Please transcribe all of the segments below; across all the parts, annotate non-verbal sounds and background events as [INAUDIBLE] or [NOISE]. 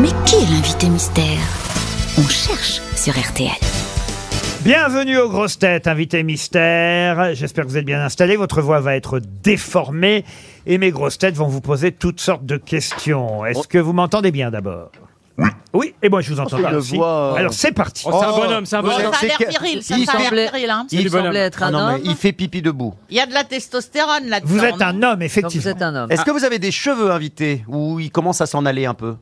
Mais qui est l'invité mystère? On cherche sur RTL. Bienvenue aux grosses têtes, invité mystère. J'espère que vous êtes bien installés. Votre voix va être déformée et mes grosses têtes vont vous poser toutes sortes de questions. Est-ce que vous m'entendez bien d'abord? Oui. Oui, et moi je vous entends c'est bien aussi. voix, euh, Alors c'est parti. Oh, c'est un bonhomme, c'est un bonhomme. Ça a l'air viril, ça il a l'air semblait- viril, hein. Il semblait être Ah un non, mais homme. il fait pipi debout. Il y a de la testostérone là-dedans. Vous êtes un homme, Donc vous effectivement. êtes un homme. Est-ce que vous avez des cheveux invités ou il commence à s'en aller un peu?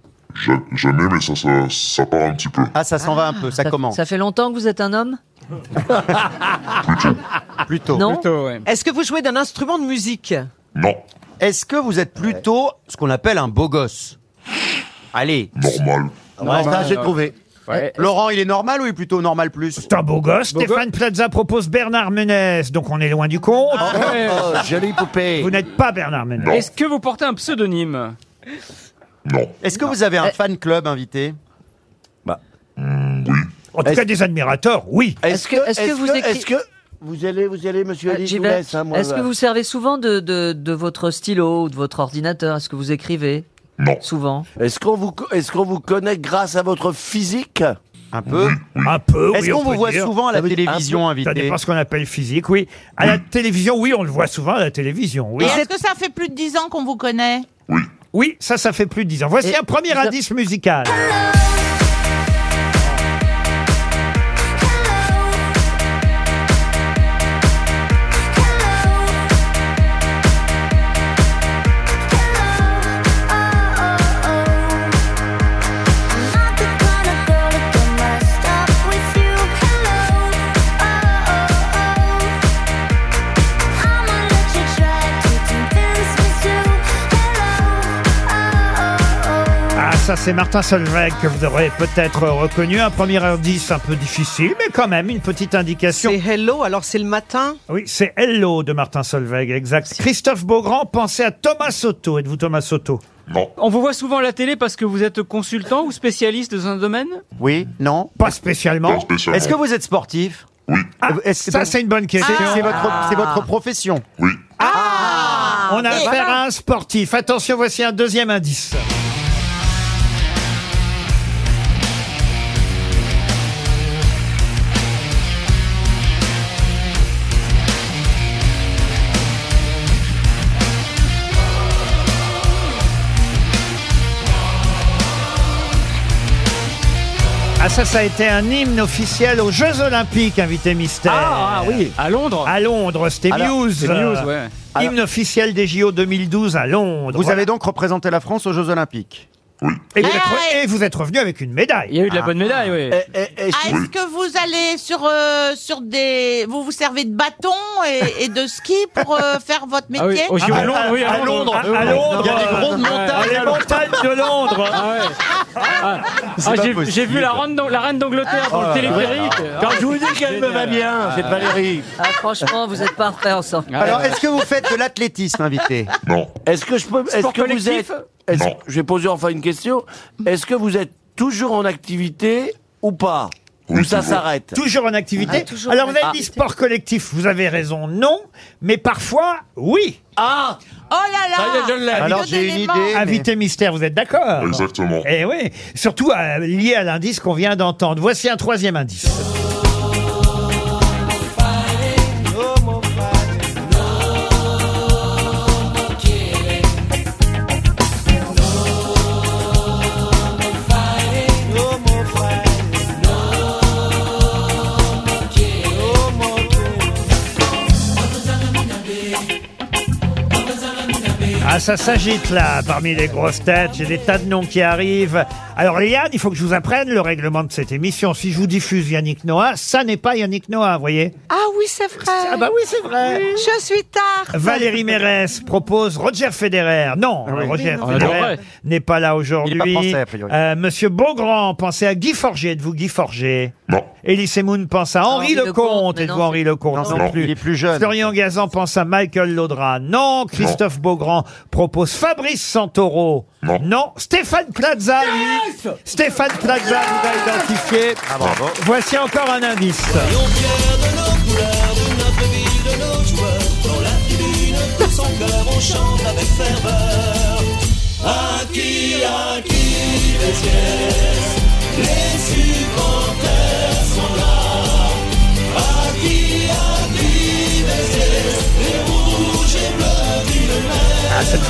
Ja- Jamais, mais ça, ça, ça part un petit peu. Ah, ça s'en va un peu, ça, commence. Ça fait longtemps que vous êtes un homme Plutôt. Non Plutôt, ouais. Est-ce que vous jouez d'un instrument de musique Non, Est-ce que vous êtes plutôt ce qu'on appelle un beau gosse Allez. normal. Ouais, ça, j'ai trouvé. Ouais. Laurent, il est normal ou il est plutôt normal plus C'est un beau gosse. Beau Stéphane Plaza propose Bernard Menès, donc on est loin du compte. Ouais. Oh, jolie poupée. Vous n'êtes pas Bernard Menès. Est-ce que vous portez un pseudonyme? Non. Est-ce que vous avez un fan club invité En tout cas, des admirateurs, oui. Est-ce que, est-ce que vous écri- Est-ce que vous allez, vous allez, monsieur Ah, Ali, je vous vais. laisse, hein, moi, Est-ce que bah. vous servez souvent de, de, de votre stylo ou de votre ordinateur? Est-ce que vous écrivez? Non. souvent? Est-ce qu'on vous, co- est-ce qu'on vous connaît grâce à votre physique? Un peu Un peu, Est-ce oui. qu'on on vous peut voit dire. souvent à la oui, télévision Ça invité? Dépend ce qu'on appelle physique, oui. À la télévision, oui, on le voit souvent à la télévision, oui. Et est-ce que ça fait plus de 10 ans qu'on vous connaît? Oui. Ça, ça fait plus de 10 ans. Voici Et un premier indice musical. Ça, c'est Martin Solveig que vous aurez peut-être reconnu. Un premier indice un peu difficile, mais quand même une petite indication. C'est Hello, alors c'est le matin Oui, c'est Hello de Martin Solveig, exact. Christophe Beaugrand, pensez à Thomas Soto. Êtes-vous Thomas Soto? Non. On vous voit souvent à la télé parce que vous êtes consultant ou spécialiste dans un domaine? Oui Non Pas spécialement. Pas spécialement. Est-ce que vous êtes sportif? Oui. Ah, Est-ce que ça, c'est une bonne question. c'est c'est votre, c'est votre profession Oui. On a affaire à un sportif. Attention, voici un deuxième indice. Ah ça, ça a été un hymne officiel aux Jeux Olympiques, invité mystère. Ah oui, à Londres. À Londres, c'était Alors, Muse. C'est Muse, ouais. Hymne officiel des JO 2012 à Londres. Vous Voilà. avez donc représenté la France aux Jeux Olympiques Oui. Et vous, Ah, êtes, ouais. et vous êtes revenu avec une médaille. Il y a eu de la bonne médaille, oui. Ah, Est-ce que vous allez sur, euh, sur des... Vous vous servez de bâton et, et de ski pour euh, faire votre Ah oui, métier au JO de Londres, oui, à Londres, à, à Londres, Il y a des grandes montagnes les montagnes de Londres. Ah ouais. Ah, j'ai- vu la reine d'Ang- la reine d'Angleterre dans le téléphérique. Quand je vous dis qu'elle me va bien, Valérie. ah, Franchement, vous êtes parfait ensemble. Alors, est-ce que vous faites de l'athlétisme invité Non. Est-ce que je peux, est-ce que vous êtes, est-ce- Non. je vais poser enfin une question. Est-ce que vous êtes toujours en activité ou pas? Oui, Ou ça toujours. s'arrête? Toujours en activité. Ah, toujours Alors en vous avez dit activité. sport collectif, vous avez raison, non, mais parfois, oui. Ah! Oh là là Ça y est, je l'ai. Alors, j'ai une idée. mais- Invité mystère, vous êtes d'accord Exactement. Eh oui, surtout euh, lié à l'indice qu'on vient d'entendre. Voici un troisième indice. Ça s'agite là, parmi les grosses têtes. J'ai des tas de noms qui arrivent. Alors, Yann, il faut que je vous apprenne le règlement de cette émission. Si je vous diffuse Yannick Noah, ça n'est pas Yannick Noah, vous voyez Ah oui, c'est vrai Ah bah oui, c'est vrai. Je suis tard Valérie Mérès propose Roger Federer. Non, Roger Ah, Federer ouais. n'est pas là aujourd'hui. Il est pas français, a priori. Euh, Monsieur Beaugrand, pensez à Guy Forger. Êtes-vous Guy Forger Non. Elise Moon pense à Henri Henri Lecomte. Lecomte, mais Êtes-vous non, Henri Lecomte? Non, Non, il est plus jeune. Florian Gazan pense à Michael Laudra. Non. Christophe Beaugrand propose Fabrice Santoro. Non. Stéphane Plaza, lui. Stéphane Plaza vous a identifié. Ah, bravo. Voici encore un indice. À qui, à qui les pièces Les supporters sont là. À qui, à qui les pièces Les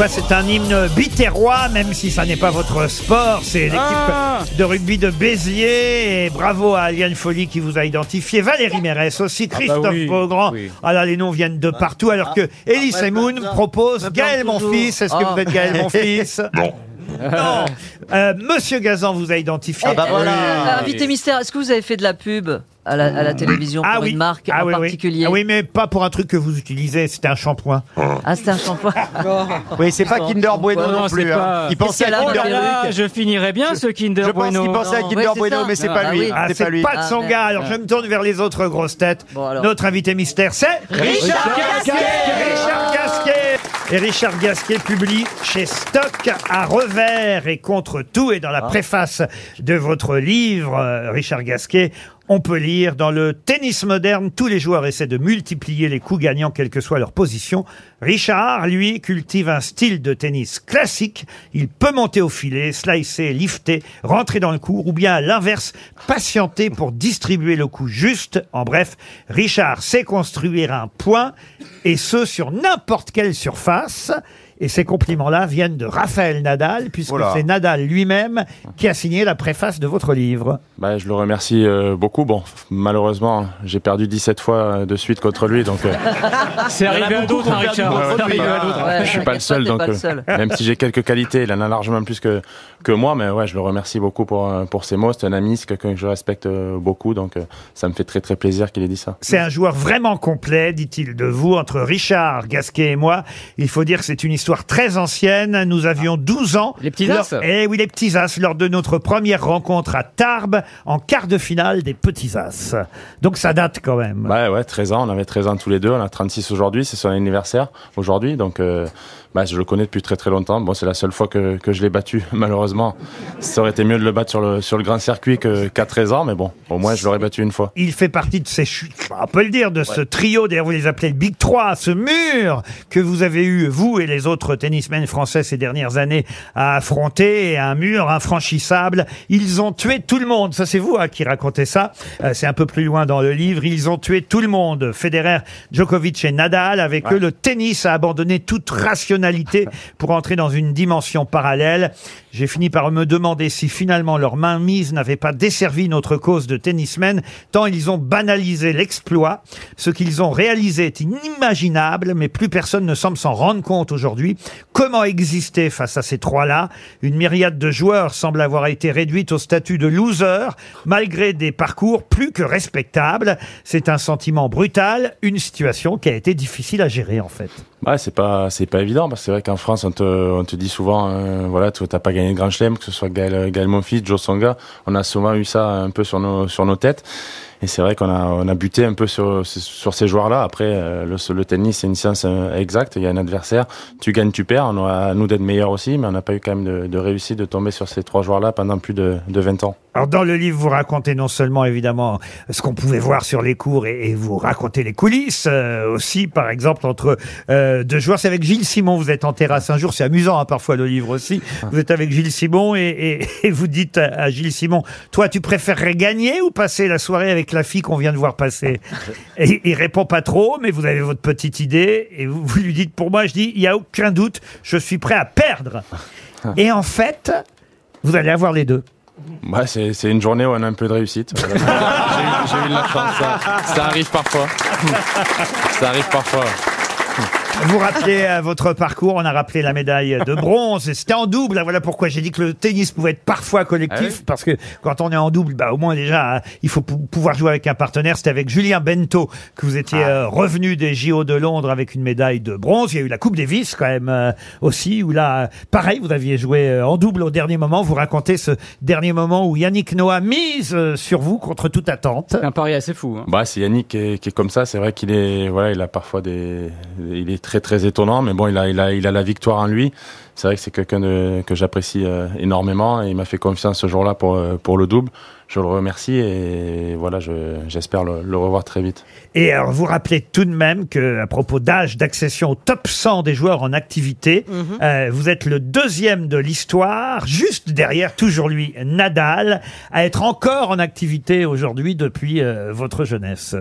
fois, c'est un hymne biterrois, même si ça n'est pas votre sport. C'est l'équipe Ah. de rugby de Béziers. Et bravo à Aliane Folly qui vous a identifié. Valérie Mérès aussi, bah Christophe oui, Beaugrand. oui. Ah là, les noms viennent de partout. Alors que Elie Semoun propose Gaël toujours. Monfils. Est-ce que Ah. vous êtes Gaël Monfils [LAUGHS] Non. Non. Euh, Monsieur Gazan vous a identifié. Ah bah voilà. Euh, Invité mystère, est-ce que vous avez fait de la pub? À la, à la télévision pour Ah oui. une marque ah en oui, oui. particulier Ah oui, mais pas pour un truc que vous utilisez. C'était un shampoing. Ah, c'était un shampoing. [LAUGHS] Oui, c'est pas Kinder Bueno Non, non, c'est plus. hein. pas- Il pensait Qu'est-ce à qu'elle a Kinder Bueno. Je finirais bien ce Kinder Je pense Bueno. qu'il pensait à Kinder ouais, c'est Bueno, ça. mais c'est Ah, pas bah lui. oui. Ah, C'est c'est pas lui. pas de Ah, son gars. Alors je me tourne vers les autres grosses têtes. Notre invité mystère, c'est Richard Gasquet Richard Gasquet. Et Richard Gasquet publie chez Stock à revers et contre tout. Et dans la préface de votre livre, euh, Richard Gasquet, on peut lire dans le tennis moderne, tous les joueurs essaient de multiplier les coups gagnants, quelle que soit leur position. Richard, lui, cultive un style de tennis classique. Il peut monter au filet, slicer, lifter, rentrer dans le cours, ou bien à l'inverse, patienter pour distribuer le coup juste. En bref, Richard sait construire un point, et ce sur n'importe quelle surface. Et ces compliments-là viennent de Raphaël Nadal, puisque Oula. c'est Nadal lui-même qui a signé la préface de votre livre. Bah, je le remercie euh, beaucoup. Bon, malheureusement, j'ai perdu 17 fois de suite contre lui, donc euh, [LAUGHS] C'est arrivé à d'autres, Richard. Je suis pas le seul. Donc, euh, même si j'ai quelques qualités, il en a largement plus que que moi, mais ouais, je le remercie beaucoup pour euh, pour ses mots. C'est un ami, c'est quelqu'un que je respecte beaucoup, donc euh, ça me fait très très plaisir qu'il ait dit ça. C'est un joueur vraiment complet, dit-il de vous, entre Richard, Gasquet et moi. Il faut dire que c'est une histoire très ancienne. Nous avions 12 ans. Les petits Lors- as Eh oui, les petits as, lors de notre première rencontre à Tarbes, en quart de finale des petits as. Donc ça date quand même. Ouais, ouais, 13 ans. On avait 13 ans tous les deux. On a 36 aujourd'hui. C'est son anniversaire aujourd'hui. Donc, euh, bah, je le connais depuis très très longtemps. Bon, c'est la seule fois que, que je l'ai battu, [LAUGHS] malheureusement. Ça aurait été mieux de le battre sur le, sur le grand circuit que, qu'à 13 ans. Mais bon, au moins, je l'aurais battu une fois. Il fait partie de ces, ch- on peut le dire, de ce trio, d'ailleurs vous les appelez le Big 3, ce mur que vous avez eu, vous et les autres tennismen français ces dernières années, à affronter, un mur infranchissable. Ils ont tué tout le monde. Ça, c'est vous hein, qui racontez ça. Euh, c'est un peu plus loin dans le livre. Ils ont tué tout le monde. Federer, Djokovic et Nadal. Avec eux, le tennis a abandonné toute rationalité pour entrer dans une dimension parallèle. J'ai fini par me demander si finalement leur mainmise n'avait pas desservi notre cause de tennismen, tant ils ont banalisé l'exploit. Ce qu'ils ont réalisé est inimaginable, mais plus personne ne semble s'en rendre compte aujourd'hui. Comment exister face à ces trois-là? Une myriade de joueurs semble avoir été réduite au statut de loser, malgré des parcours plus que respectables. C'est un sentiment brutal, une situation qui a été difficile à gérer en fait. Ouais, c'est pas, pas évident parce que c'est vrai qu'en France, on te, on te dit souvent, euh, voilà, tu t'as pas gagné de grand chelem, que ce soit Gaël, Monfils, Joe Songa. On a souvent eu ça un peu sur nos, sur nos têtes. Et c'est vrai qu'on a, on a buté un peu sur, sur ces joueurs-là. Après, euh, le, tennis, c'est une science euh, exacte. Il y a un adversaire. Tu gagnes, tu perds. On aura à nous d'être meilleurs aussi, mais on n'a pas eu quand même de, de réussite de tomber sur ces trois joueurs-là pendant plus de, de 20 ans. Alors dans le livre, vous racontez non seulement évidemment ce qu'on pouvait voir sur les cours et, vous racontez les coulisses euh, aussi, par exemple entre euh, deux joueurs. C'est avec Gilles Simon, vous êtes en terrasse un jour, c'est amusant hein, parfois le livre aussi. Vous êtes avec Gilles Simon et, [LAUGHS] vous dites à, à Gilles Simon, toi tu préférerais gagner ou passer la soirée avec la fille qu'on vient de voir passer? Et il répond pas trop, mais vous avez votre petite idée et vous, vous lui dites, pour moi je dis, il y a aucun doute, je suis prêt à perdre. Et en fait, vous allez avoir les deux. Ouais, c'est, une journée où on a un peu de réussite. [LAUGHS] J'ai, eu- de la chance. Ça arrive parfois. ça arrive parfois. Vous rappelez euh, votre parcours, on a rappelé la médaille de bronze, et c'était en double, hein, voilà pourquoi j'ai dit que le tennis pouvait être parfois collectif, Ah oui parce que quand on est en double, bah, au moins déjà, hein, il faut pou- pouvoir jouer avec un partenaire, c'était avec Julien Bento que vous étiez Ah. euh, revenu des JO de Londres avec une médaille de bronze, il y a eu la Coupe Davis quand même euh, aussi, où là, euh, pareil, vous aviez joué euh, en double au dernier moment, vous racontez ce dernier moment où Yannick Noah mise euh, sur vous contre toute attente. Un pari assez fou. hein. Bah, c'est Yannick qui est, qui est comme ça. C'est vrai qu'il est, voilà, il a parfois des, il est très très étonnant, mais bon, il a, il a, il a la victoire en lui. C'est vrai que c'est quelqu'un que j'apprécie euh, énormément et il m'a fait confiance ce jour-là pour, euh, pour le double. Je le remercie et voilà, je- j'espère le, le revoir très vite. Et alors, vous rappelez tout de même que, à propos d'âge d'accession au top 100 des joueurs en activité, euh, vous êtes le deuxième de l'histoire, juste derrière, toujours lui, Nadal, à être encore en activité aujourd'hui depuis euh, votre jeunesse.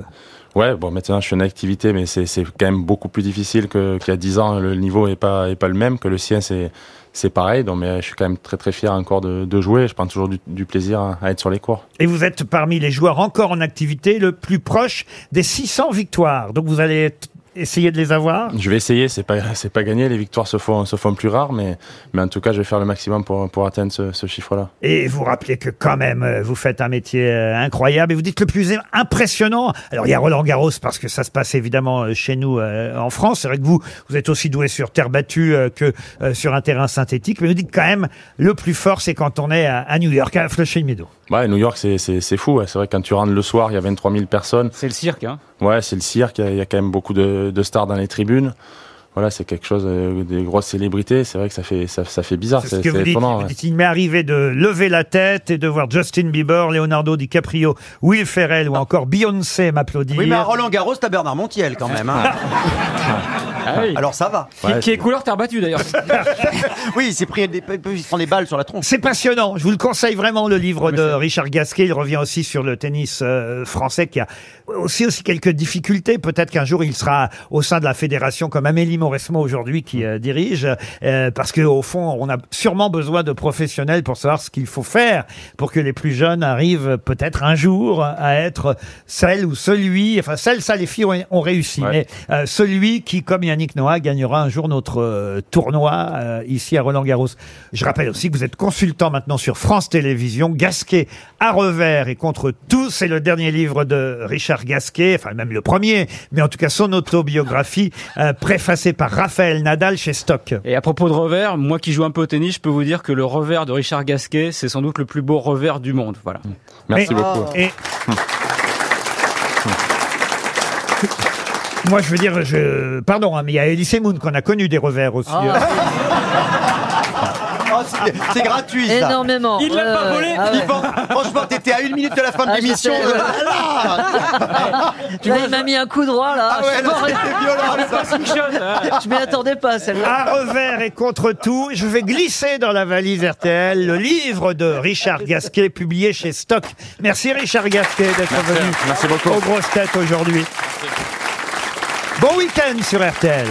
Ouais, bon, maintenant je suis en activité, mais c'est quand même beaucoup plus difficile qu'il y a 10 ans. Le niveau est pas, est pas le même, que le sien c'est pareil. Donc, mais je suis quand même très très fier encore de, de jouer. Je prends toujours du, du plaisir à, être sur les cours. Et vous êtes parmi les joueurs encore en activité le plus proche des 600 victoires. Donc vous allez t- essayer de les avoir? Je vais essayer, c'est pas c'est pas gagné. Les victoires se font se font plus rares, mais mais en tout cas, je vais faire le maximum pour pour atteindre ce, ce chiffre-là. Et vous rappelez que quand même, euh, vous faites un métier euh, incroyable. Et vous dites le plus impressionnant. Alors il y a Roland Garros parce que ça se passe évidemment euh, chez nous euh, en France. C'est vrai que vous, vous êtes aussi doué sur terre battue euh, que euh, sur un terrain synthétique. Mais vous dites quand même le plus fort, c'est quand on est à, à New York, à Flushing Meadow. Ouais, New York, c'est fou. ouais. C'est vrai que quand tu rentres le soir, il y a 23 000 personnes. C'est le cirque, hein. Ouais, c'est le cirque. Il y, a, quand même beaucoup de stars dans les tribunes. Voilà, c'est quelque chose, euh, des grosses célébrités. C'est vrai que ça fait ça, ça fait bizarre. C'est ce que vous dites. étonnant. Vous ouais. dites, il m'est arrivé de lever la tête et de voir Justin Bieber, Leonardo DiCaprio, Will Ferrell ou encore Beyoncé m'applaudir. Oui, mais à Roland Garros, t'as Bernard Montiel quand même. hein. Ah oui. Alors ça va. Qui, qui est couleur terre battue d'ailleurs. [LAUGHS] Oui, il s'est pris des, il se prend des balles sur la tronche. C'est passionnant. Je vous le conseille vraiment, le livre de Richard Gasquet. Il revient aussi sur le tennis euh, français qui a aussi, aussi quelques difficultés. Peut-être qu'un jour, il sera au sein de la fédération comme Amélie Mauresmo aujourd'hui qui euh, dirige. euh, parce que au fond, on a sûrement besoin de professionnels pour savoir ce qu'il faut faire pour que les plus jeunes arrivent peut-être un jour à être celle ou celui, enfin celle, ça les filles ont, ont réussi, Ouais. mais euh, celui qui, comme Yannick Noah, gagnera un jour notre tournoi ici à Roland Garros. Je rappelle aussi que vous êtes consultant maintenant sur France Télévisions. Gasquet à revers et contre tout, c'est le dernier livre de Richard Gasquet, enfin même le premier, mais en tout cas son autobiographie euh, par Raphaël Nadal chez Stock. Et à propos de revers, moi qui joue un peu au tennis, je peux vous dire que le revers de Richard Gasquet, c'est sans doute le plus beau revers du monde. Voilà. Merci beaucoup. Et [LAUGHS] moi, je veux dire, je pardon, hein, mais il y a Elise Moon qu'on a connu des revers aussi. [LAUGHS] Oh, c'est- gratuit ça. énormément. Il l'a Ouais, pas ouais, volé ah ouais. Il pense- Franchement, t'étais à une minute de la fin de Ah, je l'émission. sais. Ah, Là, [LAUGHS] il m'a mis un coup droit là. Ah ouais, là, c'était violent. ça. je m'y attendais pas celle-là. À revers et contre tout, je vais glisser dans la valise RTL le livre de Richard Gasquet publié chez Stock. Merci Richard Gasquet d'être Merci, venu merci beaucoup. aux grosses têtes aujourd'hui. Bon week-end sur RTL.